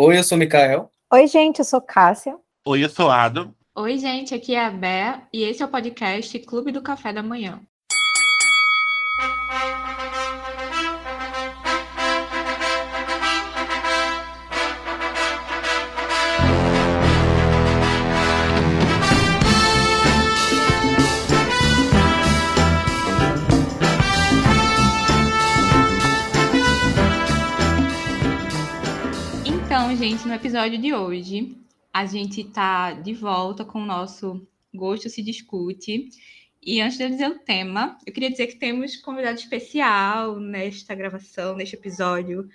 Oi, eu sou o Mikael. Oi, gente, eu sou Cássia. Oi, eu sou Ado. Oi, gente, aqui é a Bé e esse é o podcast Clube do Café da Manhã. Então, gente, no episódio de hoje, a gente tá de volta com o nosso Gosto se Discute. E antes de eu dizer o tema, eu queria dizer que temos convidado especial nesta gravação, neste episódio,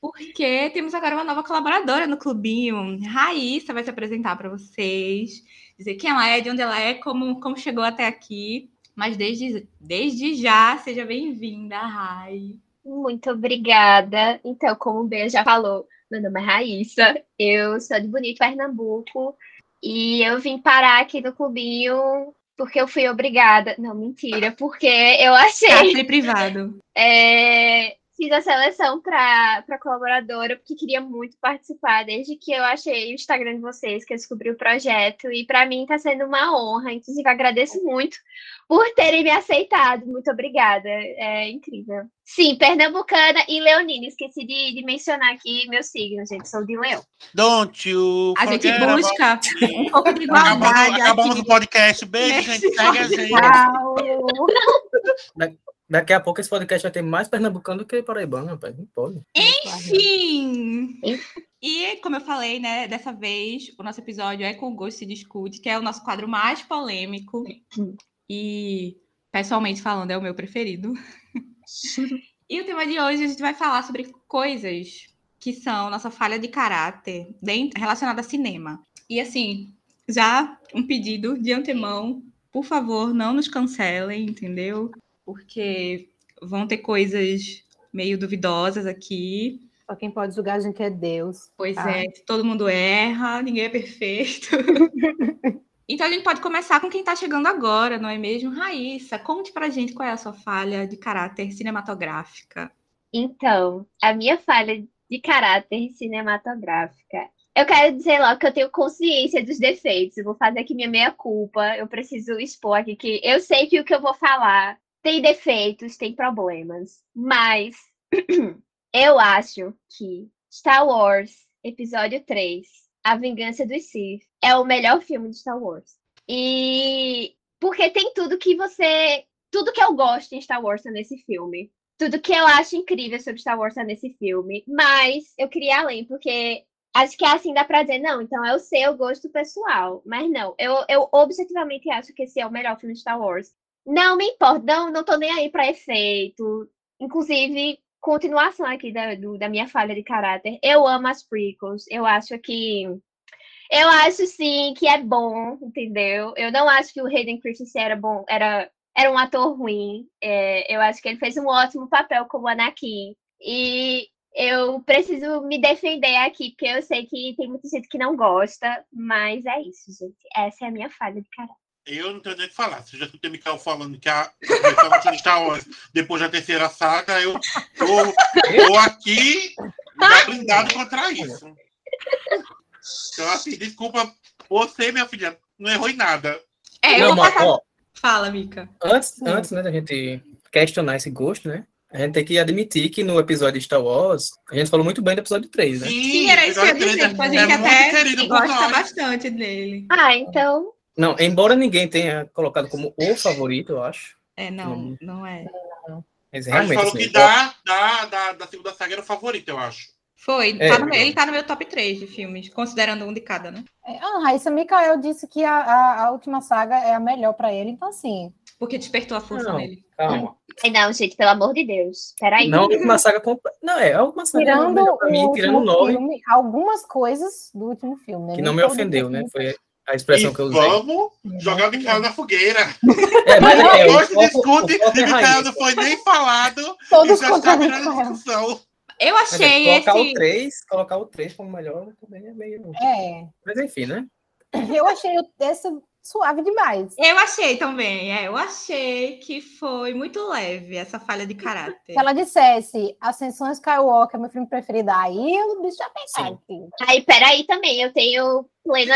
porque temos agora uma nova colaboradora no clubinho. Raíssa vai se apresentar para vocês, dizer quem ela é, de onde ela é, como, como chegou até aqui. Mas desde, desde já, seja bem-vinda, Rai. Muito obrigada. Então, como o Bea já falou, meu nome é Raíssa, eu sou de Bonito, Pernambuco, e eu vim parar aqui no clubinho porque eu fui obrigada. Não, mentira, porque eu achei. Cárcere privado. É, fiz a seleção para colaboradora, porque queria muito participar, desde que eu achei o Instagram de vocês, que eu descobri o projeto, e para mim está sendo uma honra. Inclusive, agradeço muito por terem me aceitado. Muito obrigada. É incrível. Sim, pernambucana e leonina. Esqueci de, de mencionar aqui meu signo, gente. Sou de leão. Don't you A gente busca um pouco de Acabamos, igualdade acabamos aqui. o podcast. Beijo, gente. Segue a gente. Tchau. Daqui a pouco esse podcast vai ter mais pernambucano do que paraibano, rapaz. Não pode. Enfim. E, como eu falei, né, dessa vez, o nosso episódio é com o Gosto se Discute, que é o nosso quadro mais polêmico. E, pessoalmente falando, é o meu preferido. e o tema de hoje a gente vai falar sobre coisas que são nossa falha de caráter dentro, relacionada a cinema. E, assim, já um pedido de antemão, por favor, não nos cancelem, entendeu? Porque vão ter coisas meio duvidosas aqui. Só quem pode julgar a gente é Deus. Pois Ah. é, todo mundo erra, ninguém é perfeito. então a gente pode começar com quem tá chegando agora, não é mesmo? Raíssa, conte pra gente qual é a sua falha de caráter cinematográfica. Então, a minha falha de caráter cinematográfica. Eu quero dizer logo que eu tenho consciência dos defeitos. Eu vou fazer aqui minha meia-culpa. Eu preciso expor aqui que eu sei que o que eu vou falar tem defeitos, tem problemas. Mas eu acho que Star Wars, episódio 3, A Vingança dos Sith, é o melhor filme de Star Wars. E porque tem tudo que você. Tudo que eu gosto em Star Wars tá nesse filme tudo que eu acho incrível sobre Star Wars tá nesse filme, mas eu queria além, porque acho que assim dá pra dizer, não, então é o seu gosto pessoal. Mas não, eu, eu objetivamente acho que esse é o melhor filme de Star Wars. Não me importa, não, não tô nem aí pra efeito. Inclusive, continuação aqui da, do- da minha falha de caráter. Eu amo as prequels, eu acho que. Eu acho sim que é bom, entendeu? Eu não acho que o Hayden Christensen era bom, era era um ator ruim. É, eu acho que ele fez um ótimo papel como Anakin. E eu preciso me defender aqui, porque eu sei que tem muita gente que não gosta, mas é isso, gente. Essa é a minha falha de caráter. Eu não tenho nem o que falar. Se eu já escutei o Mikael falando que a versão de Star Wars, depois da terceira saga, eu tô, tô aqui já blindado contra isso. Então, assim, desculpa você, minha filha, não errou em nada. É, eu Não, vou mas, passar. ó, Fala, Mica. antes, Hum. antes né, da gente questionar esse gosto, né? A gente tem que admitir que no episódio de Star Wars, a gente falou muito bem do episódio 3, né? Sim, era isso que eu ia dizer. Tipo, a é- gente é até gosta bastante dele. Ah, então. Não, embora ninguém tenha colocado como o favorito, eu acho. É, não, Hum. não é. Mas realmente, falou assim, que da, da, da, da segunda saga era o favorito, eu acho. Foi, É, tá no- ele tá no meu top 3 de filmes, considerando um de cada, né? É, Ah, Raíssa Mikael disse que a, a, a última saga é a melhor pra ele, então assim. Porque despertou a força Não. nele. calma. Ai, não, gente, pelo amor de Deus. Peraí. Não a última saga completa. Não, é a última saga Tirando pra o mim, tirando 9, filme, algumas coisas do último filme, né? que Nem não me ofendeu, né? Foi a expressão e que eu usei. vamos jogar o Mikael na fogueira. É, mas é, Hoje discute e é Mikael Raíssa. não foi nem falado Todos e já está virando discussão. Eu Mas é, achei colocar esse. o 3, colocar o 3 como melhor também é meio. É, Mas enfim, né? eu achei o- esse suave demais. Eu achei também, é, eu achei que foi muito leve essa falha de caráter. Se ela dissesse Ascensão Skywalker, meu filme preferido, aí o bicho já pensava. Sim. Aí, peraí também, eu tenho plena,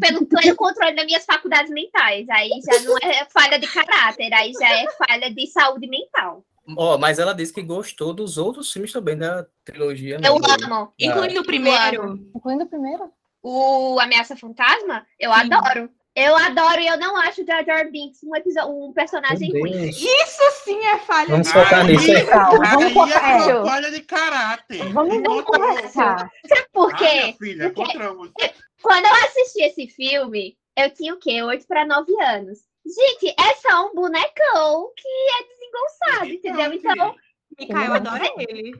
pelo pleno controle das minhas faculdades mentais. Aí já não é falha de caráter, aí já é falha de saúde mental. Ó, mas ela disse que gostou dos outros filmes também da trilogia. né, Eu do- amo. Incluindo o primeiro. Incluindo o primeiro. O Ameaça Fantasma, eu Sim. adoro. Eu adoro e eu não acho o Jar Jar Binks um, episódio, um personagem ruim. Isso sim é falha Vamos de focar nisso aí. Calma, vamos focar. é é, uma falha de caráter. Vamos, vamos conversar. Sabe por Ah, quê? minha filha, Porque-. Quando eu assisti esse filme, eu tinha o quê? 8 para 9 anos. Gente, é só um bonecão que é desengonçado, entendeu? Então, Micael adora ele.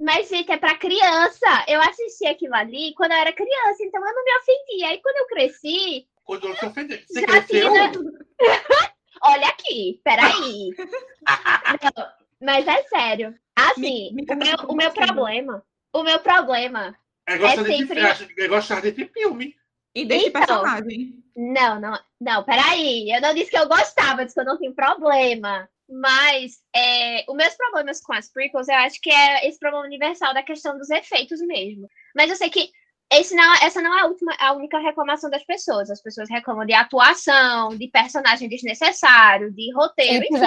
mas, gente, é pra criança. Eu assisti aquilo ali quando eu era criança, então eu não me ofendi. Aí, quando eu cresci, Quando se ofender. Você já cresceu? tinha. Olha aqui, peraí. Não, mas é sério. Assim, Me- me o, meu, o meu problema. O meu problema. É gostar, É desse, sempre- é gostar desse filme. E desse Então. personagem. Não, não, não, peraí. Eu não disse que eu gostava, disse que eu não tenho problema. Mas é, os meus problemas com as prequels, eu acho que é esse problema universal da questão dos efeitos mesmo. Mas eu sei que esse não, essa não é a, última, a única reclamação das pessoas. As pessoas reclamam de atuação, de personagem desnecessário, de roteiro, E enfim.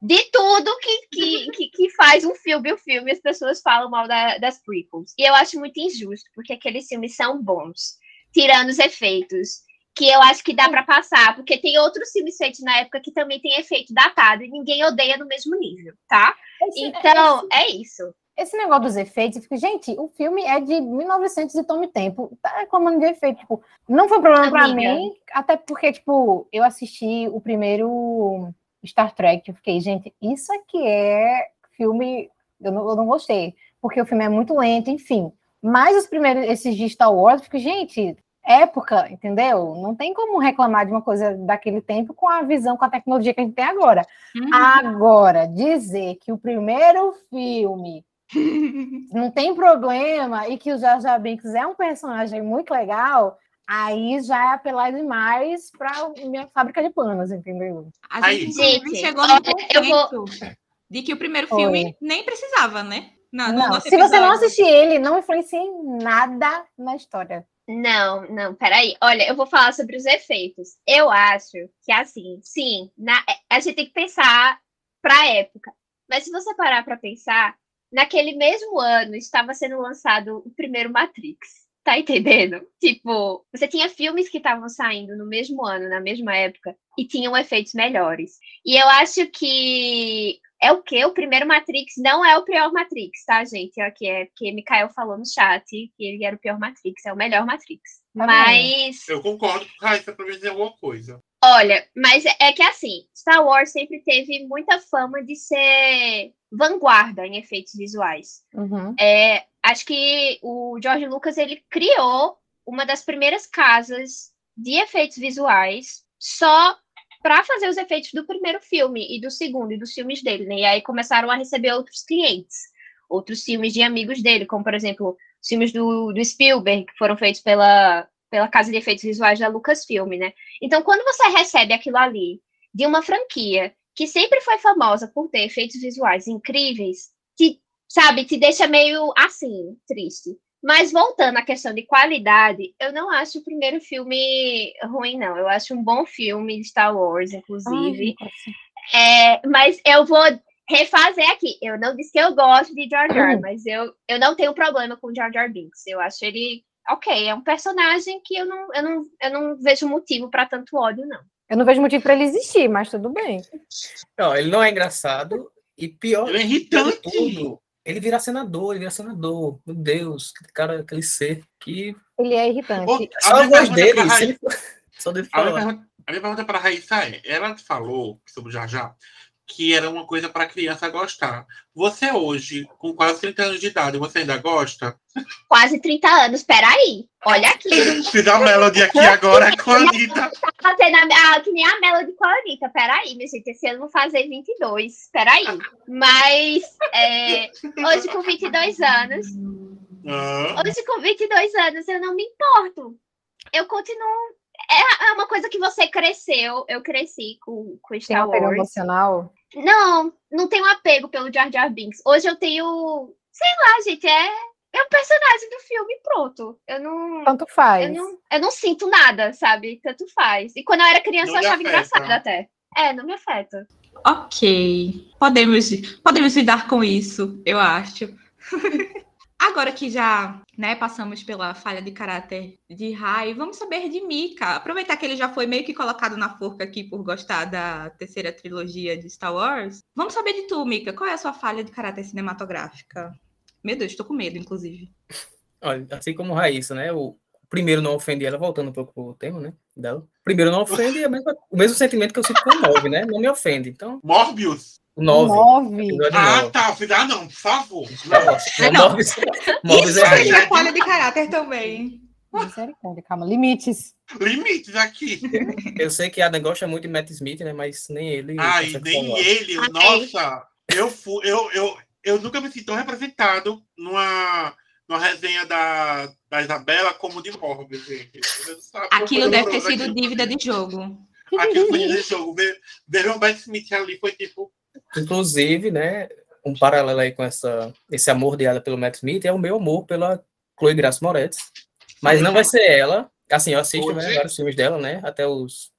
de tudo que, que, que, que faz um filme o filme, as pessoas falam mal da- das prequels. E eu acho muito injusto, porque aqueles filmes são bons, tirando os efeitos, que eu acho que dá pra passar, porque tem outros filmes feitos na época que também tem efeito datado e ninguém odeia no mesmo nível, tá? Esse, Então, é isso. Esse negócio dos efeitos, eu fico, gente, o filme é de 1900 e tome tempo. Tá reclamando de efeito, tipo, não foi problema pra Amiga. mim, até porque, tipo, eu assisti o primeiro Star Trek, eu fiquei, gente, isso aqui é filme, eu não, eu não gostei, porque o filme é muito lento, enfim. Mas os primeiros, esses de Star Wars, eu fico, gente, época, entendeu? Não tem como reclamar de uma coisa daquele tempo com a visão, com a tecnologia que a gente tem agora. Uhum. Agora, dizer que o primeiro filme não tem problema e que o Jar Jar Binks é um personagem muito legal, aí já é apelar demais para minha fábrica de panos, entendeu? A gente, Gente, chegou no eu vou- de que o primeiro filme nem precisava, né? Na- no Não, se você não assistir ele, não influencia em nada na história. Não, não, peraí. Olha, eu vou falar sobre os efeitos. Eu acho que, assim, sim, na- a gente tem que pensar pra época. Mas se você parar pra pensar, naquele mesmo ano estava sendo lançado o primeiro Matrix. Tá entendendo? Tipo, você tinha filmes que estavam saindo no mesmo ano, na mesma época, e tinham efeitos melhores. E eu acho que é o quê? O primeiro Matrix não é o pior Matrix, tá, gente? Aqui é porque Mikael falou no chat que ele era o pior Matrix, é o melhor Matrix. Tá Mas, Eu concordo com Raíssa pra me dizer alguma coisa. Olha, mas é que assim, Star Wars sempre teve muita fama de ser vanguarda em efeitos visuais. Uhum. É, acho que o George Lucas ele criou uma das primeiras casas de efeitos visuais só para fazer os efeitos do primeiro filme e do segundo e dos filmes dele, né? E aí começaram a receber outros clientes, outros filmes de amigos dele, como por exemplo os filmes do, do Spielberg que foram feitos pela pela casa de efeitos visuais da Lucasfilm, né? Então quando você recebe aquilo ali de uma franquia que sempre foi famosa por ter efeitos visuais incríveis, te sabe, te deixa meio assim, triste. Mas voltando à questão de qualidade, eu não acho o primeiro filme ruim, não. Eu acho um bom filme de Star Wars, inclusive. É, mas eu vou refazer aqui. Eu não disse que eu gosto de Jar Jar, mas eu, eu não tenho problema com Jar Jar Binks. Eu acho ele ok. É um personagem que eu não, eu não, eu não vejo motivo para tanto ódio, não. Eu não vejo motivo para ele existir, mas tudo bem. Não, ele não é engraçado e pior Ele é irritante. tudo, ele vira senador, ele vira senador. Meu Deus, aquele cara, aquele ser que Ele é irritante. Ô, só a voz dele, for- só minha falar. pergunta, a minha pergunta para a Raíssa é: ela falou sobre o Jar Jar que era uma coisa para criança gostar. Você hoje, com quase 30 anos de idade, você ainda gosta? Quase 30 anos, peraí. Olha aqui. Fiz a Melody aqui agora com a Anitta. fazendo a, a, que nem a Melody com a Anitta. Peraí, minha gente, esse ano eu vou fazer 22. Peraí. Mas, é, hoje com 22 anos, Ah, hoje com 22 anos, eu não me importo. Eu continuo. É, é uma coisa que você cresceu. Eu cresci com, com Tem Star um apego Wars. emocional. Não, não tenho apego pelo Jar Jar Binks. Hoje eu tenho, sei lá, gente, é, é um personagem do filme pronto. Eu não, Tanto faz. eu não, eu não sinto nada, sabe? Tanto faz. E quando eu era criança Não eu achava afeta. engraçado até. É, não me afeta. Ok. Podemos, podemos lidar com isso, eu acho. Agora que já né, passamos pela falha de caráter de Rai, vamos saber de Mika. Aproveitar que ele já foi meio que colocado na forca aqui por gostar da terceira trilogia de Star Wars. Vamos saber de tu, Mika. Qual é a sua falha de caráter cinematográfica? Meu Deus, estou com medo, inclusive. Olha, assim como Raíssa, né? O primeiro não ofende ela, voltando um pouco pro tema, né? Dela. Primeiro não ofende é a mesma- o mesmo sentimento que eu sinto com o 9, né? Não me ofende. Então, Morbius. O 9. Nove. Ah, 9. tá. Ah, não, por favor. Não. Não. Morbius, Morbius Isso é aí é falha de caráter também. Misericórdia, calma. Limites. Limites aqui. Eu sei que Adam gosta muito de Matt Smith, né? Mas nem ele. Ai, nem salvar. ele. Ai. Nossa, eu, fui, eu, eu, eu nunca me senti tão representado numa, numa resenha da, da Isabela como de Morbius, gente. Aquilo deve ter sido dívida de jogo. Aquilo foi de jogo. Ver, ver o Matt Smith ali foi tipo. Inclusive, né? Um paralelo aí com essa, esse amor dela pelo Matt Smith é o meu amor pela Chloe Grace Moretz. Mas não vai ser ela. Assim, eu assisto né, vários filmes dela, né? Até os.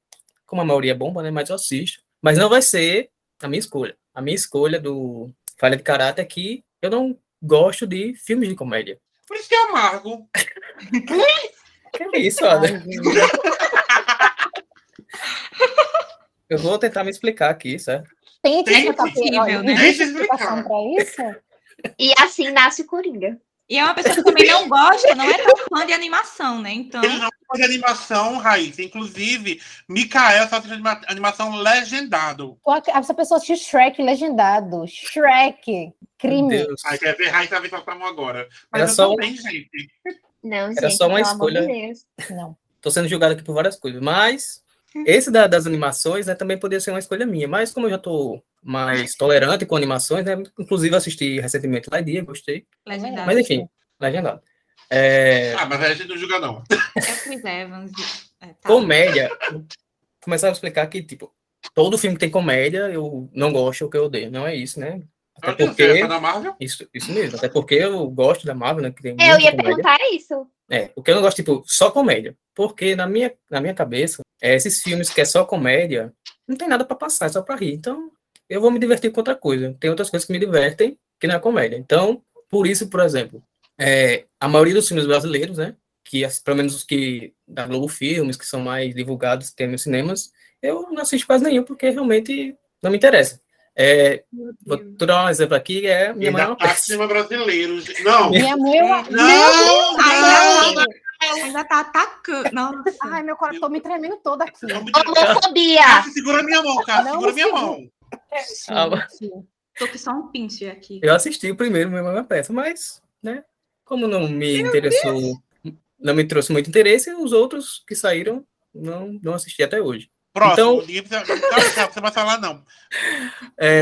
Como a maioria é bomba, né? Mas eu assisto. Mas não vai ser a minha escolha. A minha escolha do Falha de Caráter é que eu não gosto de filmes de comédia. Por isso que é amargo. Que é isso, gente. Eu vou tentar me explicar aqui, certo? Tem Tem que possível, olha, né? existe eu explicação pra isso? E assim nasce o Coringa. E é uma pessoa que também não gosta, não é tão fã de animação, né? Então, Ele não faz animação, Raiz. Inclusive, Mikael faz anima- animação legendado. Essa pessoa assistiu Shrek legendado. Shrek. Meu Crime. Deus. Aí quer ver vendo sua mão agora. Mas Era eu só também, gente. Não, Era gente, só uma de escolha. Deus. Não. Tô sendo julgado aqui por várias coisas, mas esse da- das animações, né, também poderia ser uma escolha minha, mas como eu já tô mais tolerante com animações, né, inclusive assisti recentemente Lightyear, gostei, legendário. mas enfim, legendado. É, Ah, mas aí a gente não julga, não. É o Evans. é, tá. comédia, começar a explicar que, tipo, todo filme que tem comédia, eu não gosto ou que eu odeio, não é isso, né? Até Eu porque, certeza da Marvel. isso, isso mesmo, até porque eu gosto da Marvel, né, que tem Eu muita ia comédia. perguntar isso. É, o que eu não gosto, tipo, só comédia. Porque na minha, na minha cabeça, é, esses filmes que é só comédia, não tem nada pra passar, é só pra rir. Então, eu vou me divertir com outra coisa. Tem outras coisas que me divertem que não é comédia. Então, por isso, por exemplo, é, a maioria dos filmes brasileiros, né, que pelo menos os que da Globo Filmes, que são mais divulgados, que tem nos cinemas, eu não assisto quase nenhum, porque realmente não me interessa. É, Meu vou Deus. dar um exemplo aqui, é Minha Mãe é uma tá brasileiro. Não, Minha mãe. não, Meu não, Ai, não. Ainda tá atacando. Nossa. Ai, meu coração tô me tremendo todo aqui. Não Homofobia. Cássio, segura minha mão, Cássio. Não Segura minha segura. mão. Gente. Tô com só um pinche aqui. Eu assisti o primeiro, Minha Mãe é Peça, mas, né, como não me interessou, não me trouxe muito interesse, os outros que saíram, não, não assisti até hoje. Próximo. Então- não você vai falar, não. É,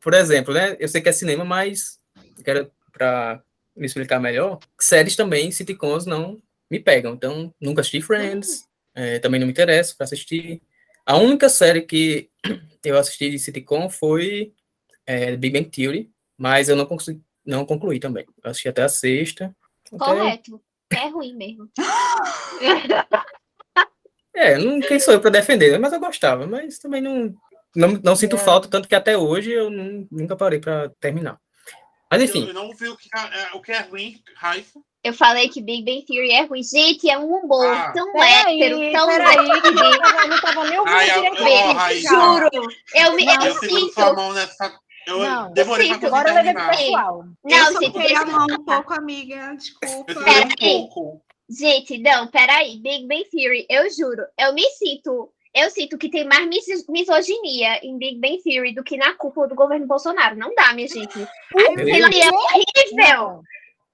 por exemplo, né, eu sei que é cinema, mas quero, para me explicar melhor, séries também, sitcoms, não me pegam. Então, nunca assisti Friends, é, também não me interessa para assistir. A única série que eu assisti de sitcom foi é, Big Bang Theory, mas eu não, consegui, não concluí também. Eu assisti até a sexta. até- Correto. É ruim mesmo. É, não, quem sou eu para defender, né? mas eu gostava, mas também não, não, não sinto É. falta, tanto que até hoje eu não- nunca parei para terminar. Mas eu, enfim, eu não vi o que é, o que é ruim, Raíssa. Eu falei que Big Bang Theory é ruim. Gente, é um humor Ah. tão Peraí, hétero, tão peraí, leve. que eu não tava- eu não tava nem ouvindo eu- direito. Juro. Eu me eu Eu sinto. Eu Não, demorei eu pra sinto. conseguir Agora eu levei pro pessoal. eu Não, só gente, a eu mão um pouco, amiga. Desculpa. Eu um pouco. Gente, não, peraí. Big Bang Theory, eu juro, eu me sinto. Eu sinto que tem mais mis- misoginia em Big Bang Theory do que na cúpula do governo Bolsonaro. Não dá, minha gente. Aquilo ali é horrível.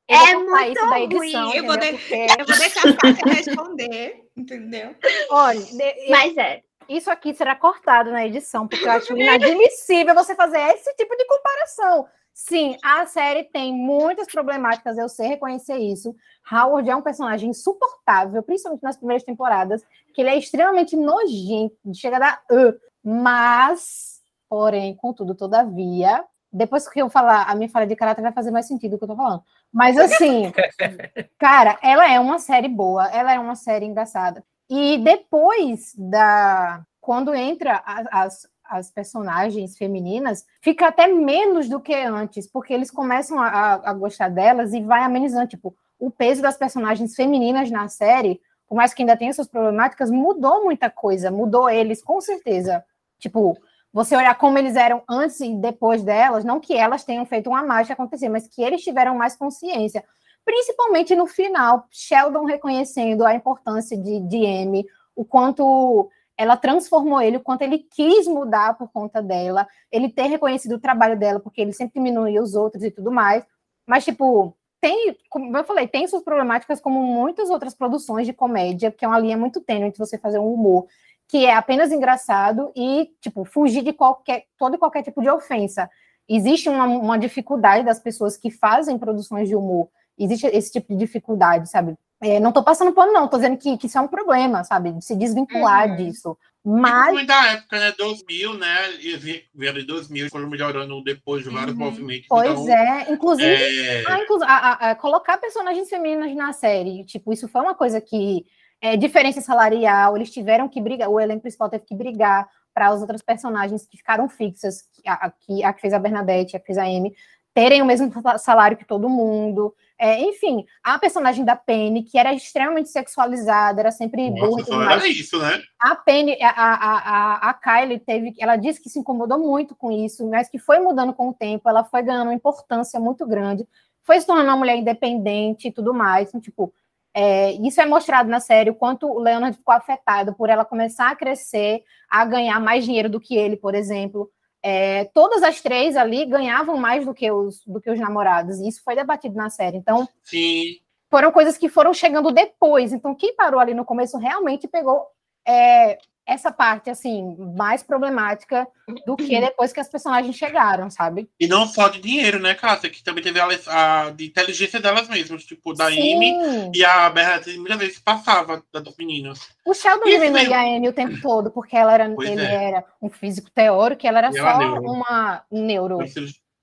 Eu É muito isso da ruim. edição, Eu vou, de- Porque, eu vou deixar a responder, entendeu? olha, de- Mas é. isso aqui será cortado na edição, porque eu acho inadmissível você fazer esse tipo de comparação. Sim, a série tem muitas problemáticas, eu sei reconhecer isso. Howard é um personagem insuportável, principalmente nas primeiras temporadas, que ele é extremamente nojento, chega a dar. Uh, mas, porém, contudo, todavia, depois que eu falar a minha falha de caráter, vai fazer mais sentido o que eu tô falando. Mas assim, cara, ela é uma série boa, ela é uma série engraçada. E depois da. Quando entra as, as personagens femininas, fica até menos do que antes, porque eles começam a, a gostar delas e vai amenizando. Tipo, o peso das personagens femininas na série, por mais que ainda tenha suas problemáticas, mudou muita coisa, mudou eles, com certeza. Tipo, você olhar como eles eram antes e depois delas, não que elas tenham feito uma mágica acontecer, mas que eles tiveram mais consciência. Principalmente no final, Sheldon reconhecendo a importância de, de Amy, o quanto ela transformou ele, o quanto ele quis mudar por conta dela, ele ter reconhecido o trabalho dela, porque ele sempre diminuía os outros e tudo mais. Mas, tipo, tem, como eu falei, tem suas problemáticas como muitas outras produções de comédia, que é uma linha muito tênue entre você fazer um humor que é apenas engraçado e, tipo, fugir de qualquer, todo e qualquer tipo de ofensa. Existe uma, uma dificuldade das pessoas que fazem produções de humor, existe esse tipo de dificuldade, sabe? É, não estou passando pano, não, estou dizendo que, que isso é um problema, sabe? De se desvincular uhum. disso. Mas. Tipo, da época, né? 2000, né? E vieram em 2000 foram melhorando depois de vários uhum. movimentos. Pois então, é, inclusive, é... Ah, inclu a, a, colocar personagens femininas na série, tipo, isso foi uma coisa que. É, diferença salarial, eles tiveram que brigar, o elenco principal teve que brigar para as outras personagens que ficaram fixas, a, a, a que fez a Bernadette, a que fez a Amy, terem o mesmo salário que todo mundo. É, enfim, a personagem da Penny, que era extremamente sexualizada, era sempre burra. Era isso, né? A Penny, a, a, a, a Kylie teve, ela disse que se incomodou muito com isso, mas que foi mudando com o tempo, ela foi ganhando uma importância muito grande, foi se tornando uma mulher independente e tudo mais. Então, tipo, é, isso é mostrado na série, o quanto o Leonard ficou afetado por ela começar a crescer, a ganhar mais dinheiro do que ele, por exemplo é, todas as três ali ganhavam mais do que, os, do que os namorados, e isso foi debatido na série. Então, Sim. foram coisas que foram chegando depois. Então, quem parou ali no começo realmente pegou é, essa parte, assim, mais problemática do que depois que as personagens chegaram, sabe? E não só de dinheiro, né, Cássia? Que também teve a, a de inteligência delas mesmas, tipo, da. Amy e a Bernadette muitas vezes passava das meninas. O Sheldon diminuía a Amy o tempo todo, porque ela era, ele é. era um físico teórico e ela era e só ela neuro. uma neuro.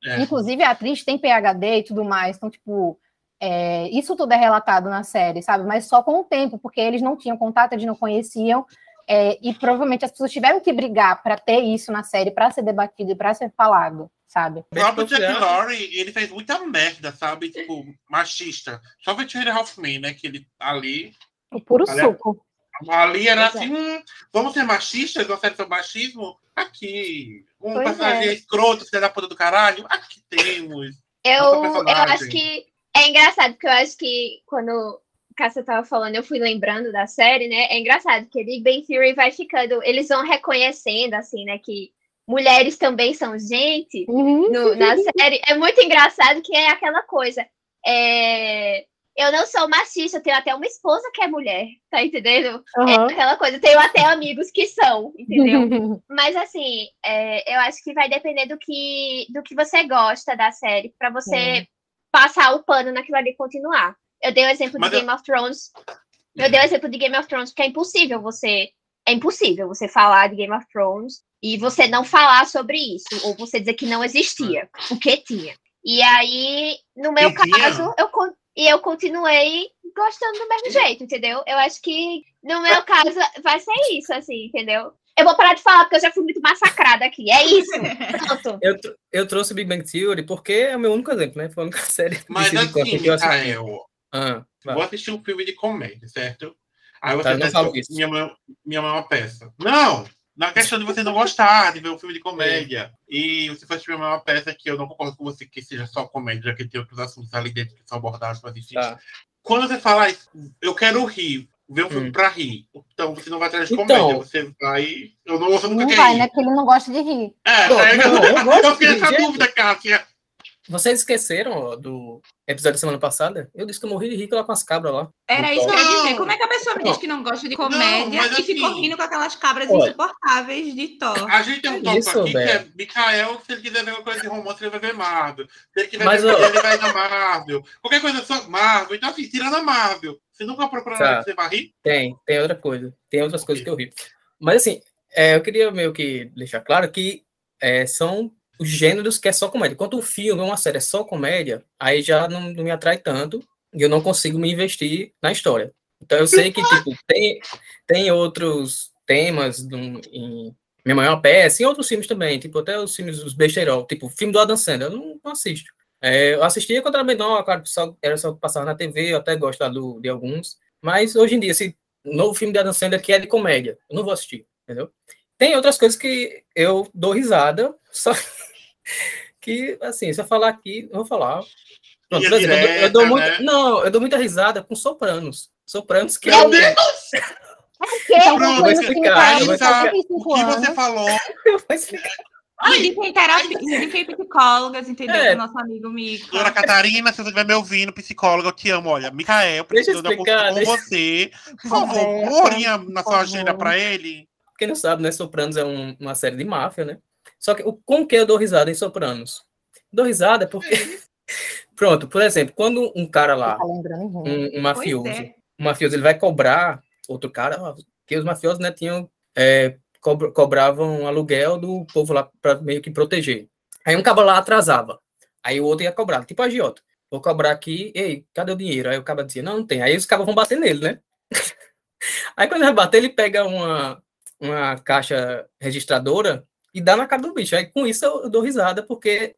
É. Inclusive, a atriz tem PHD e tudo mais, então, tipo... É, isso tudo é relatado na série, sabe? Mas só com o tempo, porque eles não tinham contato, eles não conheciam, é, e provavelmente as pessoas tiveram que brigar para ter isso na série, para ser debatido e para ser falado, sabe? O próprio Jack Lowry, ele fez muita merda, sabe? Tipo, machista. Só o Thierry Hoffman, né? Que ele ali. O puro ali, suco. Ali era pois assim: é. hum, vamos ser machistas, gostar do machismo? Aqui. Um pois personagem é. escroto, filho da puta do caralho? Aqui temos. Eu, eu acho que é engraçado, porque eu acho que quando Cássia tava falando, eu fui lembrando da série, né? É engraçado que Big Bang Theory vai ficando, eles vão reconhecendo, assim, né, que mulheres também são gente uhum. no, na série. É muito engraçado que é aquela coisa. É, eu não sou machista, eu tenho até uma esposa que é mulher, tá entendendo? Uhum. É aquela coisa, eu tenho até amigos que são, entendeu? Mas assim, é, eu acho que vai depender do que, do que você gosta da série, para você passar o pano naquilo ali e continuar. Eu dei o exemplo Mas de Game eu... of Thrones. Eu dei o exemplo de Game of Thrones, porque é impossível você. É impossível você falar de Game of Thrones e você não falar sobre isso, ou você dizer que não existia, porque tinha. E aí, no meu caso, eu, e eu continuei gostando do mesmo jeito, entendeu? Eu acho que, no meu caso, vai ser isso, assim, entendeu? Eu vou parar de falar, porque eu já fui muito massacrada aqui. É isso. Pronto. Eu, eu trouxe Big Bang Theory porque é o meu único exemplo, né? Foi a única série. Mas assim, Mikael, ah, vou assistir um filme de comédia, certo? Aí você tá, não minha, mãe, minha mãe é uma peça. Não! Na questão de você não gostar de ver um filme de comédia. É. E você for assistir uma peça que eu não concordo com você que seja só comédia, já que tem outros assuntos ali dentro que são abordados para assistir. Tá. Quando você fala, eu quero rir, ver um filme hum. para rir. Então você não vai atrás de então, comédia, você vai. Eu não, você nunca não vai, rir. né? Porque ele não gosta de rir. É, não, é, não, eu, eu, eu fiquei essa dúvida, Cássia. Vocês esqueceram ó, do episódio da semana passada? Eu disse que eu morri de rico lá com as cabras lá. Era isso que eu ia Não. dizer. Como é que a pessoa me diz que não gosta de comédia mas e ficou assim- rindo com aquelas cabras Olha. insuportáveis de Thor? A gente tem um tópico Isso, aqui que é velho. Mikael, se ele quiser ver uma coisa de romance, ele vai ver Marvel. Se ele quiser Mas, ver ó- ele vai na Marvel. Qualquer coisa só Marvel. Então, assim, tirando a Marvel. Você nunca procura Tá. nada que você vai rir? Tem, tem outra coisa. Tem outras coisas que eu ri. Mas assim, é, eu queria meio que deixar claro que é, são os gêneros que é só comédia. Quando um filme ou uma série é só comédia, aí já não, não me atrai tanto e eu não consigo me investir na história. Então eu sei que tipo, tem, tem outros temas em Minha é uma Peça, e outros filmes também, tipo até os filmes dos besteirol, tipo filme do Adam Sandler, eu não, não assisto. É, eu assistia quando era menor, claro, só, era só passar na TV, eu até gosto do, de alguns. Mas hoje em dia, esse novo filme de Adam Sandler que é de comédia, eu não vou assistir, entendeu? Tem outras coisas que eu dou risada, só que, assim, se eu falar aqui, eu vou falar. Pronto, exemplo, eu dou- eu dou direta, muito, né? não, eu dou muita risada com Sopranos. Sopranos que Meu eu, Deus! Que me explicar, faz vai explicar. 75 O que você falou eu vou explicar. Indiquem terapia, indiquem psicólogas, entendeu? É. Nosso amigo Mico. Dona Catarina, se você estiver me ouvindo, psicóloga, eu te amo. Olha, Mikael, preciso da consulta com deixa- você. Por favor, uma horinha na sua agenda pra ele. Quem não sabe, né? Sopranos é um- uma série de máfia, né? Só que o, com que eu dou risada em Sopranos? Dou risada porque. Pronto, por exemplo, quando um cara lá, Tá um, um mafioso, é. um mafioso, ele vai cobrar outro cara, que os mafiosos, né, tinham. é, cobra- cobravam aluguel do povo lá para meio que proteger. Aí um cabo lá atrasava. Aí o outro ia cobrar, tipo a agiota. Vou cobrar aqui, ei, cadê o dinheiro? Aí o cara dizia, não, não tem. Aí os cabos vão bater nele, né? Aí quando ele vai bater, ele pega uma, uma caixa registradora e dá na cara do bicho. Aí com isso eu, dou risada, porque,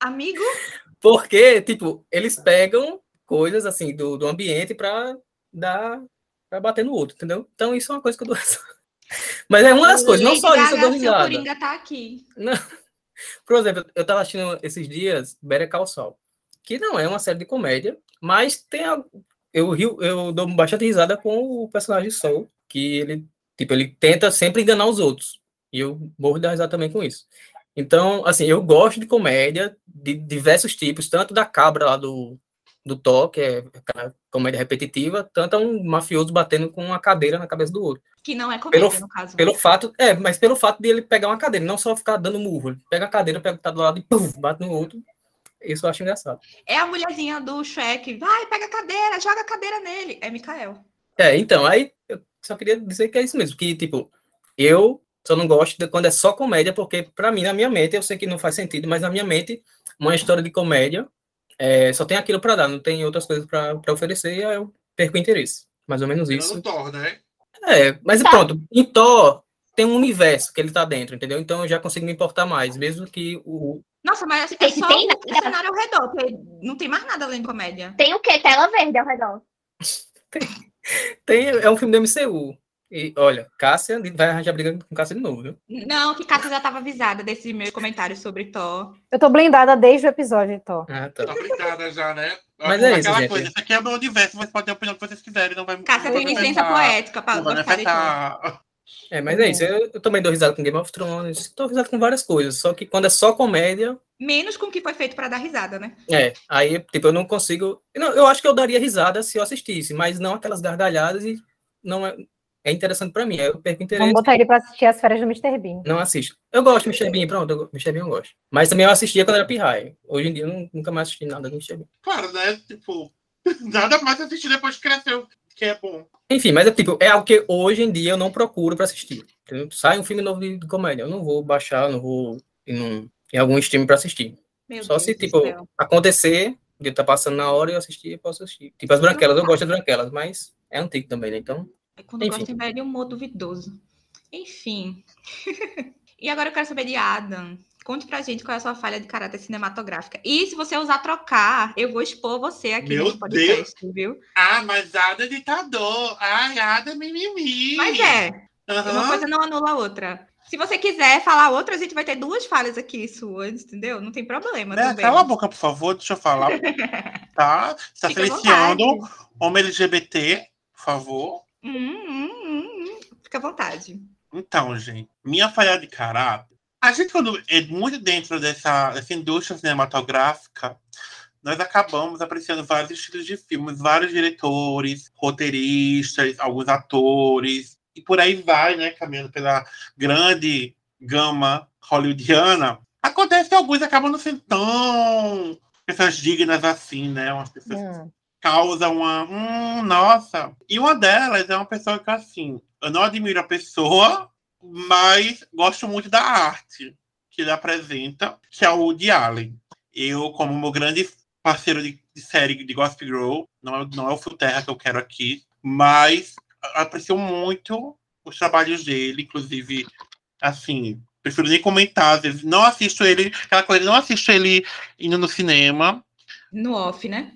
Amigo, porque tipo, eles pegam coisas assim do, do ambiente para dar para bater no outro, entendeu? Então isso é uma coisa que eu dou risada. Mas é uma das coisas, não só isso eu dou risada. Coringa tá aqui. Por exemplo, eu tava assistindo esses dias Better Call Saul, que não é uma série de comédia, mas tem a- eu rio, eu dou bastante risada com o personagem Saul, que ele, tipo, ele tenta sempre enganar os outros. E eu morro de risada também com isso. Então, assim, eu gosto de comédia de diversos tipos, tanto da cabra lá do do Thor, que é comédia repetitiva, tanto a um mafioso batendo com uma cadeira na cabeça do outro. Que não é comédia, Pelo- no caso. Pelo fato, é, mas pelo fato de ele pegar uma cadeira, não só ficar dando murro. Ele pega a cadeira, pega o que tá do lado e pum, bate no outro. Isso eu acho engraçado. É a mulherzinha do Shrek. Vai, pega a cadeira, joga a cadeira nele. É Mikael. É, então, aí eu só queria dizer que é isso mesmo, que, tipo, eu só não gosto de quando é só comédia, porque, pra mim, na minha mente, eu sei que não faz sentido, mas na minha mente, uma história de comédia é, só tem aquilo pra dar, não tem outras coisas pra pra oferecer, e aí eu perco o interesse. Mais ou menos isso. Thor, né? É, mas Tá. pronto, em Thor tem um universo que ele tá dentro, entendeu? Então eu já consigo me importar mais, mesmo que o. Nossa, mas é Tem- só tem o nada. cenário ao redor, porque não tem mais nada além de comédia. Tem o quê? Tela verde ao redor. Tem, é um filme do MCU. E olha, Cássia vai arranjar briga com Cássia de novo, viu? Não, que Cássia já estava avisada desses meus comentários sobre Thor. Eu tô blindada desde o episódio, Thor. Ah, tá. Tá brincada já, né? Mas é isso, Aquela gente. coisa, isso aqui é o meu universo, vocês podem ter a opinião que vocês quiserem, não vai Cássia não tem vai licença poética para Não afetar. É, mas é isso. Eu, eu também dou risada com Game of Thrones, dou risada com várias coisas. Só que quando é só comédia, Menos com o que foi feito para dar risada, né? é. Aí, tipo, eu não consigo. Não, eu acho que eu daria risada se eu assistisse, mas não aquelas gargalhadas e não é, é interessante pra mim. Aí eu perco interesse. Vamos botar ele pra assistir as férias do Mr. Bean. Não assisto. Eu gosto de Mr. Bean, pronto, eu, Mr. Bean eu gosto. Mas também eu assistia quando era pirraia. Hoje em dia eu nunca mais assisti nada do Mr. Bean. Claro, né? Tipo, nada mais assistir depois que cresceu, que é bom. Enfim, mas é tipo, é algo que hoje em dia eu não procuro pra assistir. Sai um filme novo de, de comédia, eu não vou baixar, não vou ir num- em algum stream pra assistir. Meu Só Deus se, do tipo, céu. acontecer, de eu estar passando na hora e eu assistir, eu posso assistir. Tipo, as branquelas, eu gosto das branquelas, mas é antigo também, né? Então, É quando enfim. gosta de humor duvidoso. Enfim. e agora eu quero saber de Adam. Conte pra gente qual é a sua falha de caráter cinematográfica. E se você usar trocar, eu vou expor você aqui Meu no podcast, viu? Ah, mas Ada é ditador. Ai, Ada é mimimi. Mas é, Aham. uma coisa não anula a outra. Se você quiser falar outra, a gente vai ter duas falhas aqui suas, entendeu? Não tem problema também. Cala a boca, por favor, deixa eu falar. Tá? Está vontade. homem LGBT, por favor. Hum, hum, hum, hum. Fica à vontade. Então, gente, minha falha de caráter A gente, quando é muito dentro dessa, dessa indústria cinematográfica, nós acabamos apreciando vários estilos de filmes, vários diretores, roteiristas, alguns atores, e por aí vai, né, caminhando pela grande gama hollywoodiana. Acontece que alguns acabam não sendo tão pessoas dignas assim, né? Umas pessoas Hum. Causam uma. Hum, nossa. E uma delas é uma pessoa que, assim, eu não admiro a pessoa, mas gosto muito da arte que ele apresenta, que é o Woody Allen. Eu, como meu grande parceiro de, de série de Gossip Girl, não é, não é o Phil Terra que eu quero aqui, mas aprecio muito os trabalhos dele, inclusive, assim, prefiro nem comentar, às vezes não assisto ele, aquela coisa, não assisto ele indo no cinema, No off, né?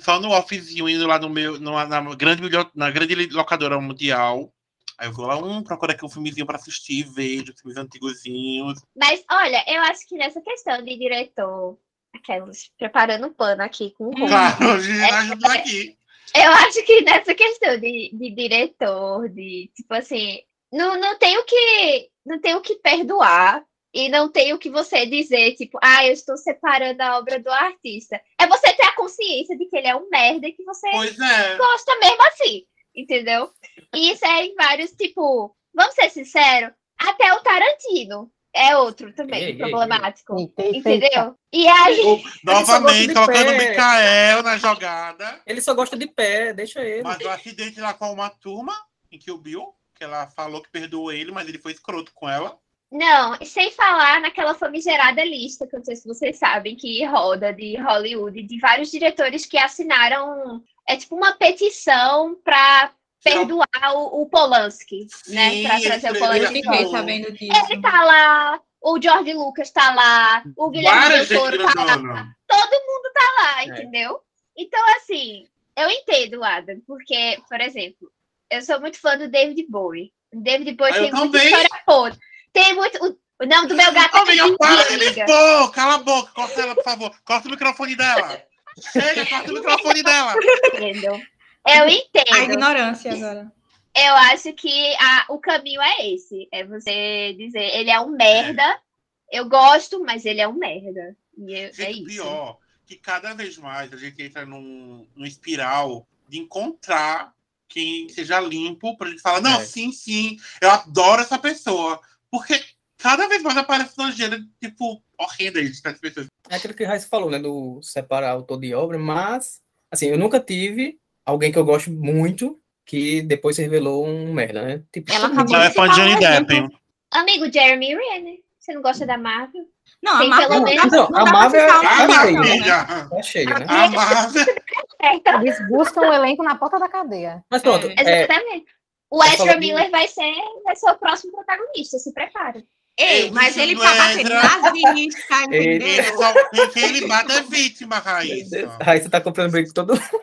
Só no offzinho, indo lá no meu, numa, na, grande, na grande locadora mundial. Aí eu vou lá, um, procura aqui um filmezinho pra assistir, vejo filmes antigozinhos. Mas, olha, eu acho que nessa questão de diretor, aquelas preparando o pano aqui com o Claro, a gente ajuda aqui. eu acho que nessa questão de, de diretor, de tipo assim, não, não tem o que não tem o que perdoar e não tem o que você dizer, tipo, ah, eu estou separando a obra do artista. É você ter a consciência de que ele é um merda e que você é. gosta mesmo assim, entendeu? E isso é em vários, tipo, vamos ser sinceros, até o Tarantino é outro também Ei, ei, problemático. Eita, eita, Entendeu? E aí, O- Novamente, colocando o. Mikael na jogada. Ele só gosta de pé, deixa ele. Mas o acidente lá com uma turma, em que o Bill, que ela falou que perdoou ele, mas ele foi escroto com ela. Não, sem falar naquela famigerada lista, que eu não sei se vocês sabem, que roda de Hollywood, de vários diretores que assinaram, é tipo uma petição para perdoar o, o Polanski, né? Sim, ele trazer o Eu Polanski. volta. sabendo disso. Ele tá lá, o George Lucas tá lá, o Guilherme Del Toro tá lá, todo mundo tá lá, É. entendeu? Então, assim, eu entendo, Adam, porque, por exemplo, eu sou muito fã do David Bowie. O David Bowie Ah, eu tem muita história podre. Tem muito. O, o nome do meu gato Ô, amiga, para de expor! Cala a boca, corta ela, por favor. Corta o microfone dela. Chega, corta o microfone dela. Entendo. Eu A entendo. ignorância agora. Eu acho que a- o caminho é esse. É você dizer, ele é um merda. Eu gosto, mas ele é um merda. E eu- é Gente, isso. pior, que cada vez mais a gente entra num, num espiral de encontrar quem seja limpo pra gente falar, não, É. sim, sim, eu adoro essa pessoa. Porque cada vez mais aparece nojeira, tipo, horrenda isso das pessoas. É aquilo que o Raíssa falou, né? Do separar autor de obra, mas, assim, eu nunca tive alguém que eu gosto muito que depois se revelou um merda, né? Tipo, Ela acabou Não é fã de Johnny Fala, Depp, hein? Amigo Jeremy Renner. Você não gosta da Marvel? Não, a Tem Marvel pelo não menos- Não, não a Marvel é- falar tá mal, cheia. né? Né? a Marvel. Eles buscam o elenco na porta da cadeia. Mas pronto, É. é, Exatamente. O Ezra falou de- Miller vai ser, vai ser o próximo protagonista, se prepara. Ei, Eu mas ele tá batendo Ezra. nas Ele entendeu? só, quem ele bate é vítima, Raíssa. Raíssa tá comprando briga com todo mundo.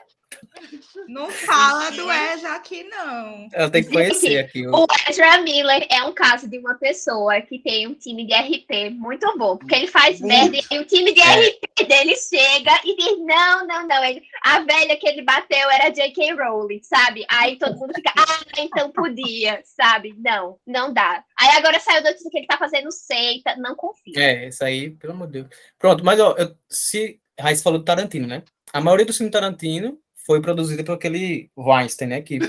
Não fala do Ezra aqui, não. Ela tem que conhecer aqui. O Ezra Miller é um caso de uma pessoa que tem um time de RP muito bom, porque ele faz Muito. merda e o time de É. RP dele chega e diz: não, não, não. Ele, a velha que ele bateu era J.K. Rowling, sabe? Aí todo mundo fica, ah, então podia, sabe? Não, não dá. Aí agora saiu notícia que ele tá fazendo seita, não confio. É, isso aí, pelo amor de Deus. Pronto, mas ó, eu- se Raíssa falou do Tarantino, né? A maioria do filme Tarantino foi produzida por aquele Weinstein, né? Que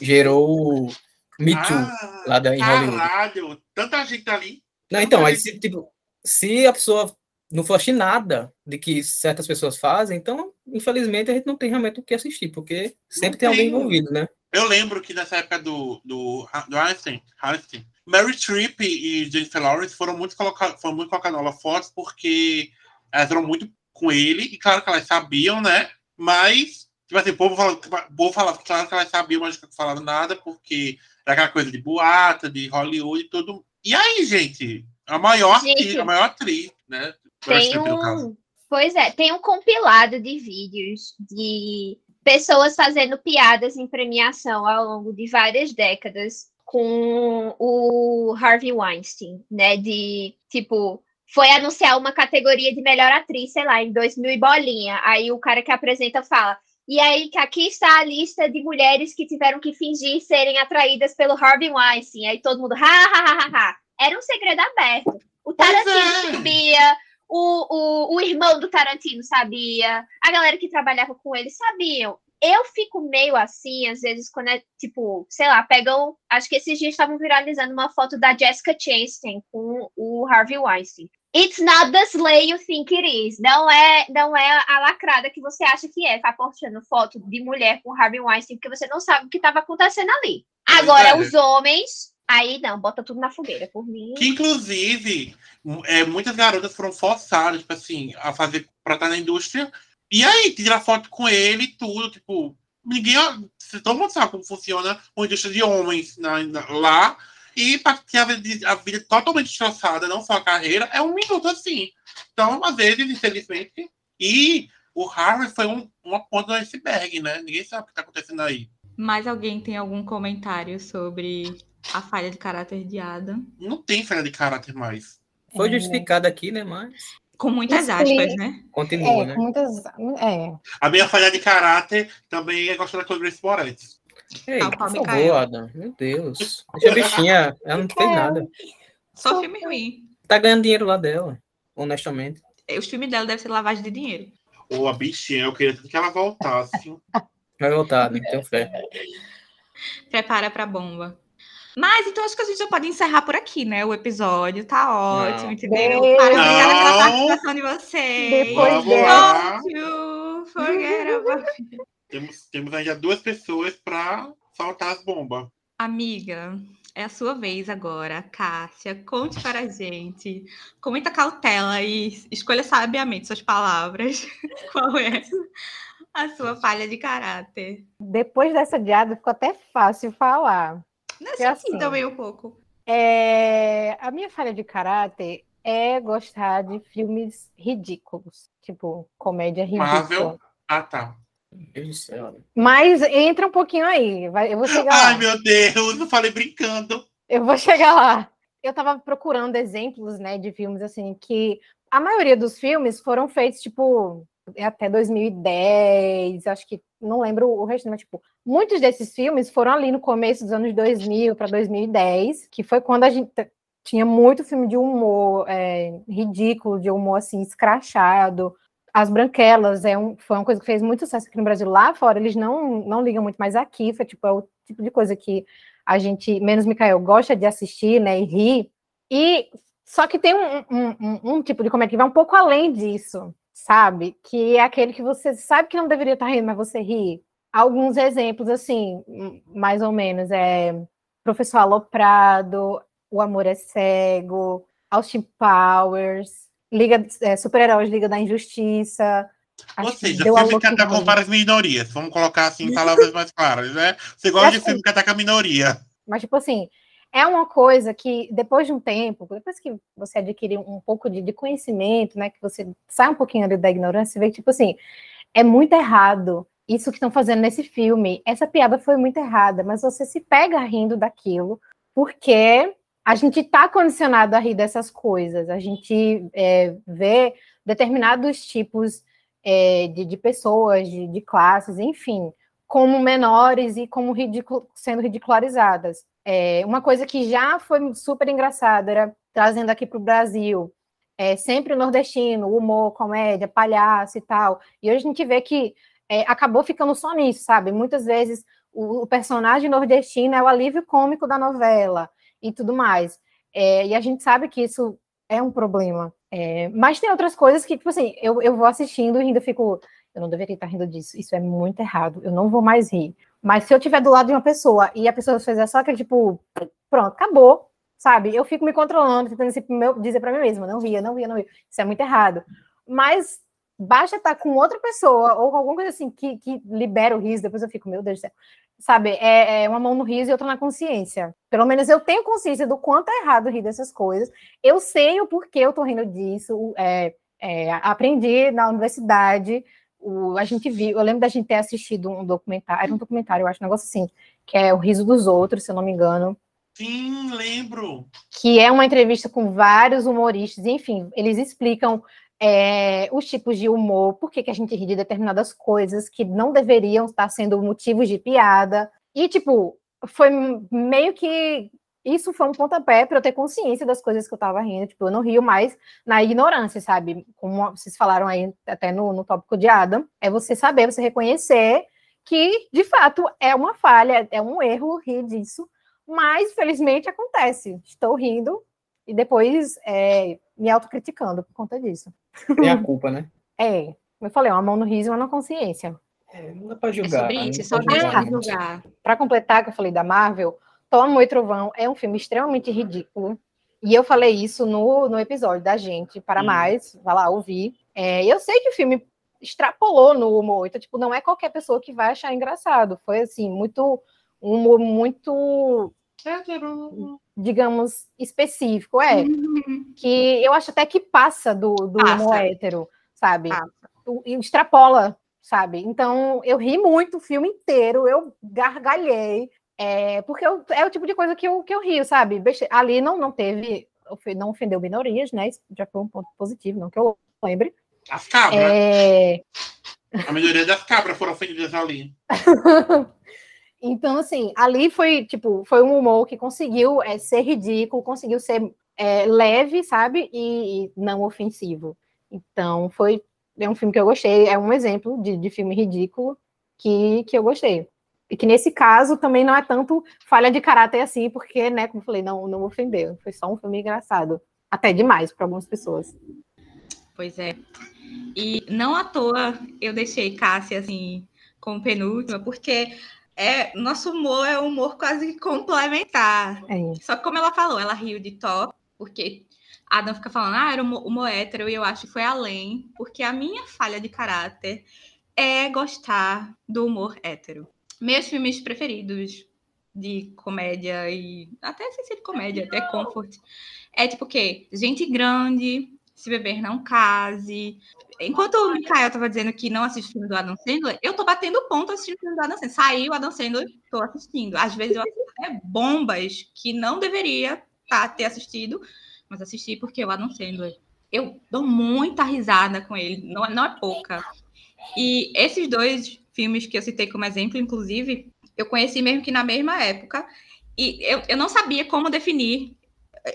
gerou o Me Too. Ah, lá da- em Hollywood. caralho, tanta gente ali. Não, então, aí se, tipo, se a pessoa não fosse nada de que certas pessoas fazem, então, infelizmente, a gente não tem realmente o que assistir, porque sempre tem alguém tem. envolvido, né? Eu lembro que nessa época do, do, do Einstein, Einstein, Mary Streep e Jennifer Lawrence foram muito colocadas foram muito colocadas no fotos porque elas eram muito com ele, e claro que elas sabiam, né? Mas, tipo assim, o povo falava, o povo falava claro que elas sabiam, mas não falaram nada, porque era aquela coisa de boata, de Hollywood e tudo. E aí, gente, a maior, Gente. atriz, a maior atriz, né? Tem caso. um. Pois é, tem um compilado de vídeos de pessoas fazendo piadas em premiação ao longo de várias décadas com o Harvey Weinstein, né? De tipo, foi anunciar uma categoria de melhor atriz, sei lá, em 2000 e bolinha. Aí o cara que apresenta fala. E aí, que aqui está a lista de mulheres que tiveram que fingir serem atraídas pelo Harvey Weinstein. Aí todo mundo, ha, ha, ha, ha, ha. era um segredo aberto. O Pois Tarantino é. sabia, o, o, o irmão do Tarantino sabia, a galera que trabalhava com ele sabiam. Eu fico meio assim, às vezes, quando é tipo, sei lá, pegam. Acho que esses dias estavam viralizando uma foto da Jessica Chastain com o Harvey Weinstein. It's not the slay you think it is. Não é, não é a lacrada que você acha que é. Tá postando foto de mulher com Harvey Weinstein, porque você não sabe o que estava acontecendo ali. Agora, é. os homens, aí não, bota tudo na fogueira. Por mim. Que, inclusive, é, muitas garotas foram forçadas, tipo assim, a fazer pra estar na indústria. E aí, tirar foto com ele e tudo, tipo, ninguém. Todo mundo sabe como funciona uma indústria de homens na- na- lá. E pra ter a vida, a vida totalmente destroçada, não só a carreira, é um minuto assim. Então, às vezes, infelizmente. E o Harvey foi um- uma ponta do iceberg, né? Ninguém sabe o que tá acontecendo aí. Mais alguém tem algum comentário sobre a falha de caráter de Adam? Não tem falha de caráter mais. Foi justificado aqui, né? Mas Com muitas Explica. aspas, né? continua, É, né? com muitas. É. A minha falha de caráter também é gostar da Chloe Grace Moretz. Ei, Tal por qual favor, Micaela. Adam. Meu Deus. Deixa a bichinha. Ela não fez nada. Só filme ruim. Tá ganhando dinheiro lá dela, honestamente. Os filmes dela devem ser lavagem de dinheiro. Ou a bichinha, eu queria que ela voltasse. Vai voltar, né? Tenho fé. Prepara pra bomba. Mas então acho que a gente já pode encerrar por aqui, né? O episódio tá ótimo, Não. entendeu? Para, obrigada pela participação de vocês. Depois. Don't you forget about... Temos, temos ainda duas pessoas para soltar as bombas. Amiga, é a sua vez agora, Cássia. Conte para a gente, com muita cautela e escolha sabiamente suas palavras. Qual é a sua falha de caráter? Depois dessa diada ficou até fácil falar. Não É é assim assim. também um pouco. É, a minha falha de caráter é gostar de filmes ridículos, tipo comédia ridícula. Marvel. Ah, tá. Meu Deus do céu. Mas entra um pouquinho aí, vai- eu vou chegar lá. Ai, meu Deus, eu falei brincando. Eu vou chegar lá. Eu tava procurando exemplos, né, de filmes assim que a maioria dos filmes foram feitos tipo até 2010, acho que não lembro o resto, mas tipo, muitos desses filmes foram ali no começo dos anos 2000 para 2010, que foi quando a gente tinha muito filme de humor é, ridículo, de humor assim escrachado. As Branquelas é um, foi uma coisa que fez muito sucesso aqui no Brasil. Lá fora eles não não ligam muito mais aqui, foi tipo é o tipo de coisa que a gente, menos Mikael, gosta de assistir, né, e rir. E só que tem um, um, um- um tipo de comédia que vai um pouco além disso, sabe? Que é aquele que você sabe que não deveria estar rindo, mas você ri. Alguns exemplos, assim, mais ou menos, é Professor Aloprado, O Amor é Cego, Austin Powers, Liga, é, Super-Heróis Liga da Injustiça. Ou seja, filme que atacam ruim. várias minorias. Vamos colocar assim em palavras mais claras, né? Você gosta de assim- filme que ataca a minoria. Mas, tipo assim, é uma coisa que, depois de um tempo, depois que você adquire um pouco de, de conhecimento, né, que você sai um pouquinho ali da ignorância, você vê que, tipo assim, é muito errado isso que estão fazendo nesse filme. Essa piada foi muito errada, mas você se pega rindo daquilo, porque a gente está condicionado a rir dessas coisas. A gente é, vê determinados tipos é, de, de pessoas, de, de classes, enfim, como menores e como sendo ridicularizadas. É, uma coisa que já foi super engraçada era trazendo aqui para o Brasil, é, sempre o nordestino, humor, comédia, palhaço e tal. E hoje a gente vê que é, acabou ficando só nisso, sabe? Muitas vezes o, o personagem nordestino é o alívio cômico da novela e tudo mais. É, e a gente sabe que isso é um problema. É, mas tem outras coisas que, tipo assim, eu, eu vou assistindo e ainda fico, eu não deveria estar rindo disso, isso é muito errado, eu não vou mais rir. Mas se eu estiver do lado de uma pessoa e a pessoa fizer só aquele tipo, pronto, acabou, sabe? Eu fico me controlando, tentando dizer para mim mesma, não ria, não ria, não ria. Isso é muito errado. Mas basta estar com outra pessoa ou com alguma coisa assim que, que libera o riso, depois eu fico, meu Deus do céu. Sabe, é, é uma mão no riso e outra na consciência. Pelo menos eu tenho consciência do quanto é errado rir dessas coisas. Eu sei o porquê eu tô rindo disso. É, é, aprendi na universidade. O, a gente viu, eu lembro da gente ter assistido um documentário, um documentário, eu acho, um negócio assim, que é o riso dos outros, se eu não me engano Sim, lembro. que é uma entrevista com vários humoristas, enfim, eles explicam é, os tipos de humor, por que, que a gente ri de determinadas coisas que não deveriam estar sendo motivos de piada. E, tipo, foi meio que isso foi um pontapé para eu ter consciência das coisas que eu estava rindo. Tipo, eu não rio mais na ignorância, sabe? Como vocês falaram aí até no, no tópico de Adam, é você saber, você reconhecer que, de fato, é uma falha, é um erro rir disso, mas, felizmente, acontece. Estou rindo e depois é, me autocriticando por conta disso. É a culpa, né? É, eu falei, uma mão no riso e uma na consciência. É, não dá pra julgar. É sobre né? isso, é julgar pra julgar. Para completar, que eu falei da Marvel, Toma e Trovão é um filme extremamente ridículo. E eu falei isso no, no episódio da gente, para Hum. mais, vai lá ouvir. É, eu sei que o filme extrapolou no humor, então, tipo, não é qualquer pessoa que vai achar engraçado. Foi, assim, muito, um humor muito, digamos, específico, é. Que eu acho até que passa do, do Passa. humor hétero, sabe? Passa. E extrapola, sabe? Então, eu ri muito o filme inteiro, eu gargalhei, é, porque eu- é o tipo de coisa que eu, que eu rio, sabe? Ali não, não teve, não ofendeu minorias, né? Isso já foi um ponto positivo, não que eu lembre. As cabras. É, A maioria das cabras foram ofendidas ali. Então, assim, ali foi, tipo, foi um humor que conseguiu é, ser ridículo, conseguiu ser é, leve, sabe? E, e não ofensivo. Então, foi é um filme que eu gostei, é um exemplo de, de filme ridículo que, que eu gostei. E que nesse caso também não é tanto falha de caráter assim, porque, né, como eu falei, não, não ofendeu. Foi só um filme engraçado. Até demais para algumas pessoas. Pois é. E não à toa eu deixei Cássia assim como penúltima, porque é nosso humor é um humor quase complementar. É. Só que como ela falou, ela riu de Thor, porque Adam fica falando, ah, era humor, humor hétero, e eu acho que foi além, porque a minha falha de caráter é gostar do humor hétero. Meus filmes preferidos de comédia e até sem ser de comédia, até comfort, é tipo o quê? Gente grande, se beber não case. Enquanto o Mikael tava dizendo que não assiste filme do Adam Sandler, eu tô batendo ponto assistindo filme do Adam Sandler. Saiu o Adam Sandler, tô assistindo. Às vezes eu assisto até bombas que não deveria tá, ter assistido, mas assisti porque o Adam Sandler. Eu dou muita risada com ele, não, é- não é pouca. E esses dois filmes que eu citei como exemplo, inclusive, eu conheci mesmo que na mesma época. E eu, eu não sabia como definir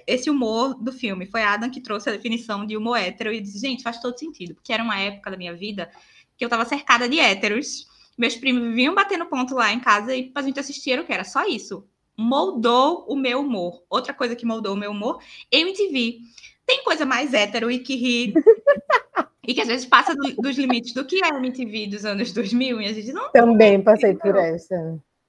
esse humor do filme. Foi Adam que trouxe a definição de humor hétero e disse, gente, faz todo sentido, porque era uma época da minha vida que eu estava cercada de héteros. Meus primos vinham batendo ponto lá em casa e a gente assistir o que era só isso. Moldou o meu humor. Outra coisa que moldou o meu humor, MTV. Tem coisa mais hétero e que ri e que às vezes passa do- dos limites do que é a MTV dos anos 2000 e a gente não Também passei por essa.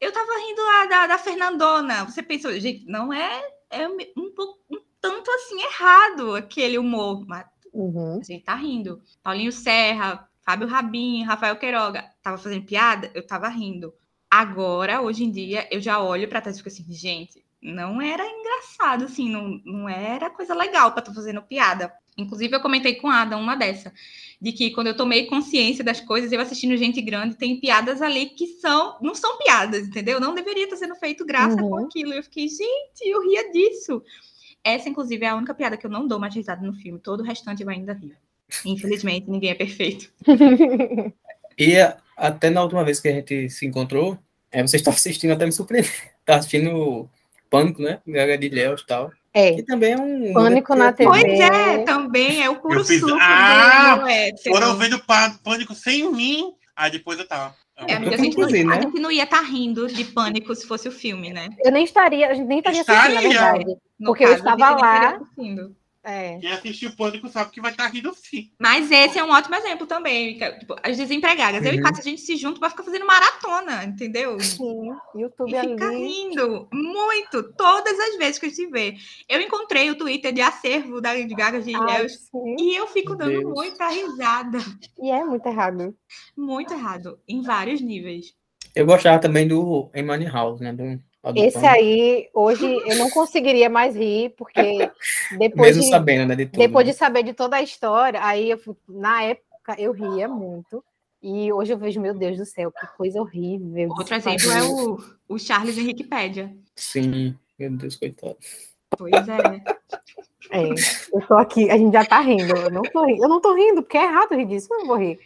eu tava rindo lá da, da Fernandona. Você pensou, gente, não é, é um, pouco, um tanto assim errado aquele humor, mas Uhum. a gente tá rindo. Paulinho Serra, Fábio Rabin, Rafael Queiroga, tava fazendo piada, eu tava rindo. Agora, hoje em dia, eu já olho pra trás e fico assim, gente, não era engraçado, assim, não, não era coisa legal pra estar fazendo piada. Inclusive, eu comentei com a Ada uma dessa, de que quando eu tomei consciência das coisas, eu assistindo gente grande, tem piadas ali que são, não são piadas, entendeu? Não deveria estar sendo feito graça com Uhum. aquilo. Eu fiquei, gente, eu ria disso. Essa, inclusive, é a única piada que eu não dou mais risada no filme. Todo o restante eu ainda rio. Infelizmente, ninguém é perfeito. E até na última vez que a gente se encontrou, é, você estava assistindo até me surpreender. Estava assistindo Pânico, né? Gaga de Léus e tal. É, Que também é um. Pânico na TV. Pois é, também é o puro Eu fiz- suco Ah, dele, é, Foram vendo pânico sem mim. Aí depois eu tava. É, Eu amiga, a, gente não, inclusive, a né? gente não ia estar rindo de pânico se fosse o filme, né? eu nem estaria, a gente nem estaria assistindo, na Estaria. verdade. No Porque eu caso, gente estava lá. estaria assistindo. É. Quem assistiu Pânico sabe que vai estar rindo sim. Mas esse é um ótimo exemplo também. é, Tipo, as desempregadas. Eu e Uhum. Cássia, a gente se junta para ficar fazendo maratona, entendeu? Sim, YouTube E fica ali. rindo muito, todas as vezes que a gente vê. Eu encontrei o Twitter de acervo da Lady Gaga de Ai, Ilhéus sim. e eu fico dando Deus. muita risada. E é muito errado. Muito errado, em vários níveis. Eu gostava também do Emmanuel House, né? Do, do Esse aí, hoje, eu não conseguiria mais rir, porque depois Mesmo de, sabendo, né? De tudo. depois né? de saber de toda a história, aí eu, na época eu ria muito. E hoje eu vejo, meu Deus do céu, que coisa horrível. Outro exemplo é o, o Charles Henriquepédia. Sim, meu Deus, coitado. Pois é. É, eu tô aqui, a gente já tá rindo. Eu não tô rindo, eu não tô rindo porque é errado rir disso, eu não vou rir.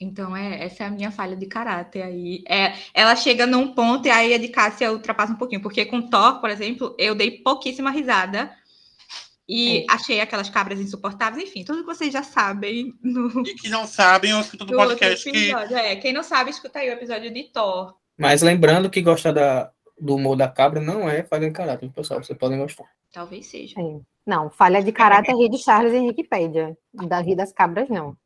Então, é, essa é a minha falha de caráter aí. É, ela chega num ponto e aí a de Cássia ultrapassa um pouquinho, porque com Thor, por exemplo, eu dei pouquíssima risada e é. achei aquelas cabras insuportáveis, enfim, tudo que vocês já sabem. No... E que não sabem, eu escuto do podcast que... É, quem não sabe, escuta aí o episódio de Thor. Mas lembrando que gostar da, do humor da cabra não é falha de caráter, pessoal. Vocês podem gostar. Talvez seja. É. Não, falha de caráter é de Charles e Wikipedia. Da rir das cabras, não.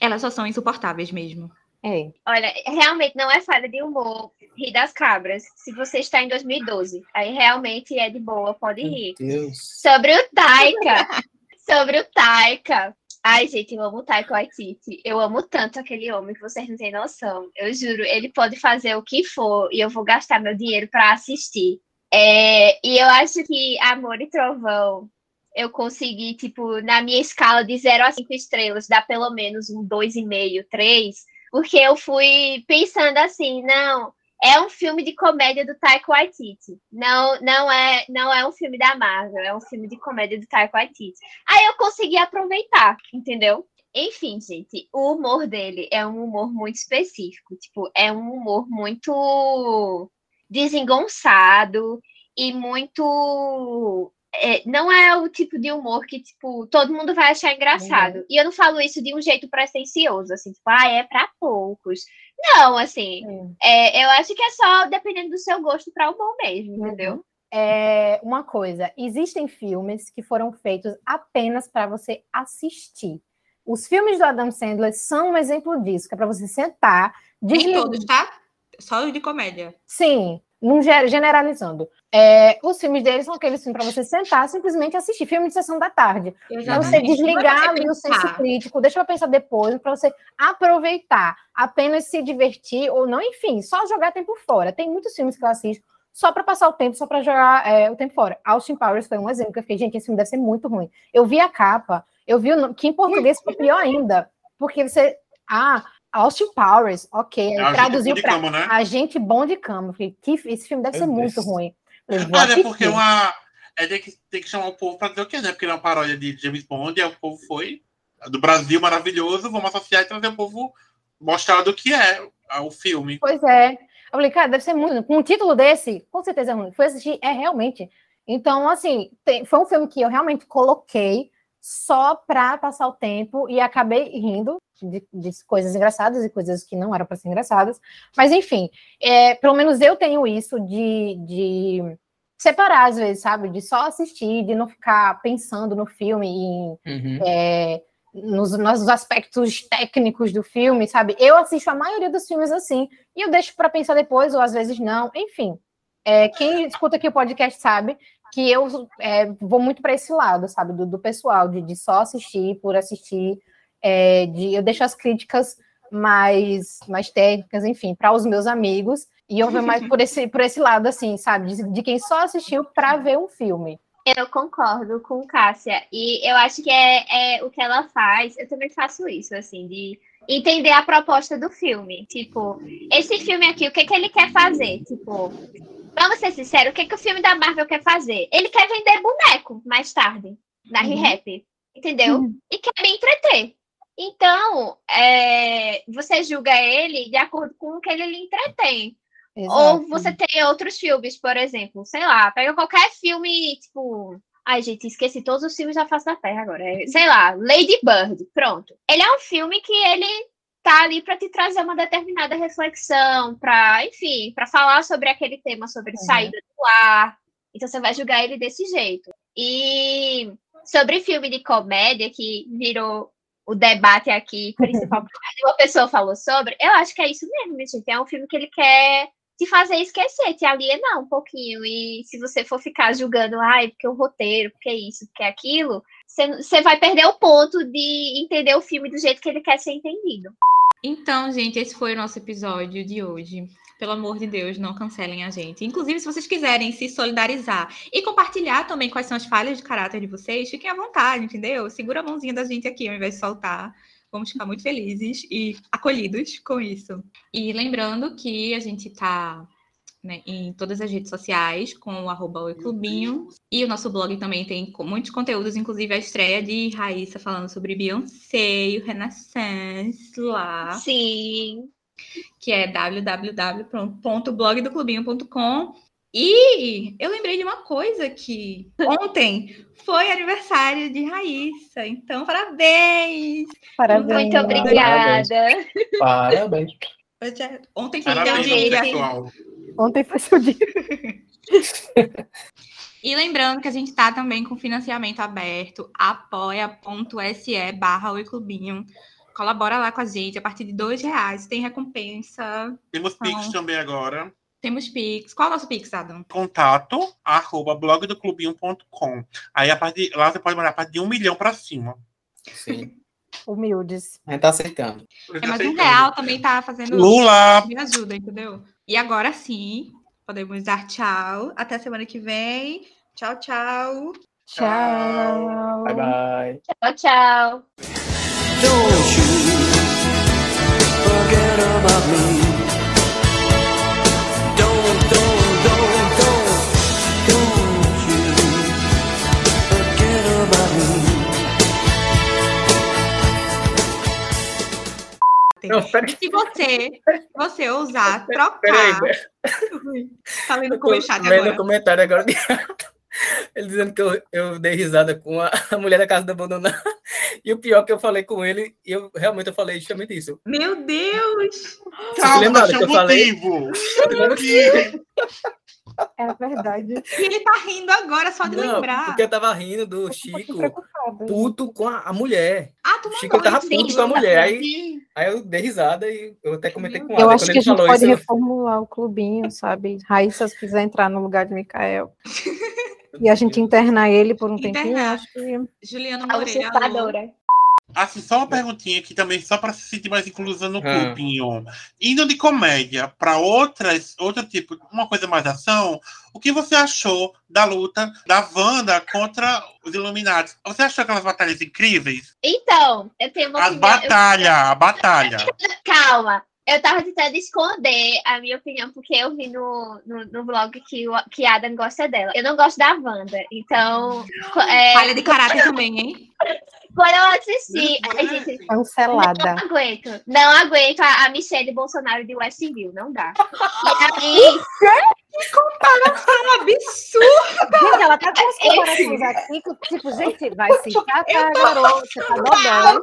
Elas só são insuportáveis mesmo. É. Olha, realmente não é falha de humor rir das cabras. Se você está em 2012, aí realmente é de boa, pode rir. Sobre o Taika. sobre o Taika. Ai, gente, eu amo o Taika Waititi. Eu amo tanto aquele homem que vocês não têm noção. Eu juro, ele pode fazer o que for e eu vou gastar meu dinheiro para assistir. É, e eu acho que Amor e Trovão, eu consegui, tipo, na minha escala de 0 a 5 estrelas, dar pelo menos um 2,5, 3, porque eu fui pensando assim, não, é um filme de comédia do Taika Waititi. Não, não é, não é um filme da Marvel, é um filme de comédia do Taika Waititi. Aí eu consegui aproveitar, entendeu? Enfim, gente, o humor dele é um humor muito específico, tipo, é um humor muito desengonçado e muito é, não é o tipo de humor que, tipo, todo mundo vai achar engraçado. Uhum. E eu não falo isso de um jeito pretencioso, assim, tipo, ah, é para poucos. Não, assim, uhum. é, eu acho que é só dependendo do seu gosto para o bom mesmo, uhum. entendeu? É, uma coisa, existem filmes que foram feitos apenas para você assistir. Os filmes do Adam Sandler são um exemplo disso, que é para você sentar, desligar... Nem todos, tá? Só os de comédia. Sim, num, generalizando. É, os filmes deles são aqueles filmes para você sentar, simplesmente assistir filme de sessão da tarde. Para você desligar ali o senso crítico, deixa eu pensar depois, para você aproveitar, apenas se divertir, ou não, enfim, só jogar tempo fora. Tem muitos filmes que eu assisto só para passar o tempo, só para jogar é, o tempo fora. Austin Powers foi um exemplo que eu fiquei, gente, esse filme deve ser muito ruim. Eu vi a capa, eu vi o, que em português ficou pior ainda, porque você. Ah, Austin Powers, ok. É traduziu para né? Agente Bom de Cama. que esse filme deve ser muito ruim. Olha, é porque uma. É tem que, tem que chamar o povo para dizer o quê, né? Porque ele é uma paródia de James Bond, e o povo foi do Brasil maravilhoso, vamos associar e trazer o povo mostrar do que é o filme. Pois é. Eu falei, cara, deve ser muito. Com um título desse, com certeza é ruim. Foi assistir, é realmente. Então, assim, tem, foi um filme que eu realmente coloquei só para passar o tempo e acabei rindo de, de, coisas engraçadas e coisas que não eram para ser engraçadas. Mas, enfim, é, pelo menos eu tenho isso de, de separar, às vezes, sabe? De só assistir, de não ficar pensando no filme e uhum. é, nos, nos, aspectos técnicos do filme, sabe? Eu assisto a maioria dos filmes assim e eu deixo para pensar depois, ou às vezes não. Enfim, é, quem escuta aqui o podcast sabe que eu é, vou muito para esse lado, sabe, do, do pessoal, de, de, só assistir por assistir, é, de, eu deixo as críticas mais, mais técnicas, enfim, para os meus amigos, e eu vejo mais por esse, por esse lado, assim, sabe, de, de quem só assistiu para ver um filme. Eu concordo com Cássia, e eu acho que é, é o que ela faz, eu também faço isso, assim, de entender a proposta do filme. Tipo, esse filme aqui, o que, que ele quer fazer? Tipo, Vamos ser sinceros, o que, que o filme da Marvel quer fazer? Ele quer vender boneco mais tarde, na uhum. Re-Rap, entendeu? Uhum. E quer me entreter. Então, é, você julga ele de acordo com o que ele lhe entretém. Exato. Ou você tem outros filmes, por exemplo, sei lá, pega qualquer filme, tipo. Ai, gente, esqueci todos os filmes da face da Terra agora. É, sei lá, Lady Bird, pronto. Ele é um filme que ele tá ali para te trazer uma determinada reflexão, para, enfim, para falar sobre aquele tema, sobre uhum. saída do ar. Então você vai julgar ele desse jeito. E sobre filme de comédia que virou o debate aqui, principal uma pessoa falou sobre, eu acho que é isso mesmo, gente. É um filme que ele quer te fazer esquecer, te alienar um pouquinho. E se você for ficar julgando, ai, porque o roteiro, porque isso, porque aquilo, você vai perder o ponto de entender o filme do jeito que ele quer ser entendido. Então, gente, esse foi o nosso episódio de hoje. Pelo amor de Deus, não cancelem a gente. Inclusive, se vocês quiserem se solidarizar e compartilhar também quais são as falhas de caráter de vocês, fiquem à vontade, entendeu? Segura a mãozinha da gente aqui ao invés de soltar. Vamos ficar muito felizes e acolhidos com isso. E lembrando que a gente está né, em todas as redes sociais com o arroba. E o nosso blog também tem muitos conteúdos, inclusive a estreia de Raíssa falando sobre Beyoncé e o Renaissance lá, Sim. Que é www.blogdoclubinho.com. E eu lembrei de uma coisa que ontem foi aniversário de Raíssa, então parabéns! Parabéns. Muito obrigada. Parabéns. Hoje é- Ontem foi Parabéns, teu dia. pessoal. Ontem foi seu dia. E lembrando que a gente está também com financiamento aberto, apoia.se barra Oi Clubinho. Colabora lá com a gente, a partir de dois reais tem recompensa. Temos Pix Não. também agora. Temos Pix. Qual é o nosso Pix, Adam? Contato, arroba blogdoclubinho.com. Aí a partir, lá você pode mandar a partir de um milhão pra cima. Sim. Humildes. A gente tá aceitando. É, mas um real também tá fazendo Lula! me ajuda, entendeu? E agora sim, podemos dar tchau. Até semana que vem. Tchau, tchau. Tchau. Bye, bye. Tchau, tchau. Don't you forget about me. Don't, don't, don't, don't, don't you forget about me. Não, peraí. E se você, você ousar trocar. Peraí, Tá lendo eu como tô chat vendo o agora. comentário agora. de- Ele dizendo que eu, eu dei risada com a, a mulher da casa da abandonada. E o pior que eu falei com ele, e eu realmente eu falei justamente isso. Meu Deus! Calma, um eu falei? É verdade. E ele tá rindo agora só de Não, lembrar. porque eu tava rindo do Chico puto com a, a mulher. Ah, tu Chico tava puto sim. com a mulher. Aí, aí eu dei risada e eu até comentei com Eu ela. acho Quando que a gente falou pode isso, reformular o clubinho, sabe? Raíssa, se quiser entrar no lugar de Mikael. E a gente internar ele por um tempinho, Internar. acho que. Juliana Moreira. Assim, só uma perguntinha aqui também, só para se sentir mais inclusa no Ah. Indo de comédia para outras, outro tipo, uma coisa mais ação, o que você achou da luta da Wanda contra os Illuminati? Você achou aquelas batalhas incríveis? Então, eu tenho uma As opinião. eu- batalhas, a batalha. Calma. Eu tava tentando esconder a minha opinião, porque eu vi no, no, no vlog que, o- que Adam gosta dela. Eu não gosto da Wanda. Então, é, Falha de caráter também, hein? quando eu assisti. Ai, gente, Cancelada. não aguento. Não aguento a, a Michelle Bolsonaro de Westview. Não dá. E aí, Um absurdo! Gente, ela tá com as comparações aqui, que, tipo, gente, vai se catar, garoto, você tá dodói.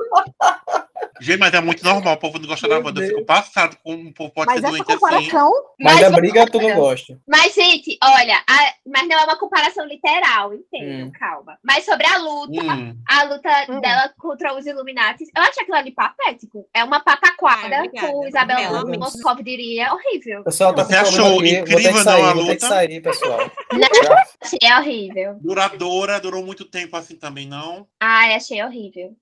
Gente, mas é muito normal, o povo não gosta da Meu Wanda. Eu fico passado com um povo pode Mas ser doente assim. comparação, Mas, Mas- a briga tu não gosta. Mas, gente, olha, a- mas não é uma comparação literal, entendo, Hum. calma. Mas sobre a luta, Hum. a luta Hum. Dela contra os Illuminati, eu acho aquilo ali patético. É uma pataquada, Ai, obrigada. como Isabela Bela Moscov diria, horrível. Pessoal, tá com Você achou aqui, vou ter incrível, que sair, não, a vou ter que luta? sair, pessoal. Achei horrível. Duradoura, durou muito tempo assim também, não? Ai, achei horrível.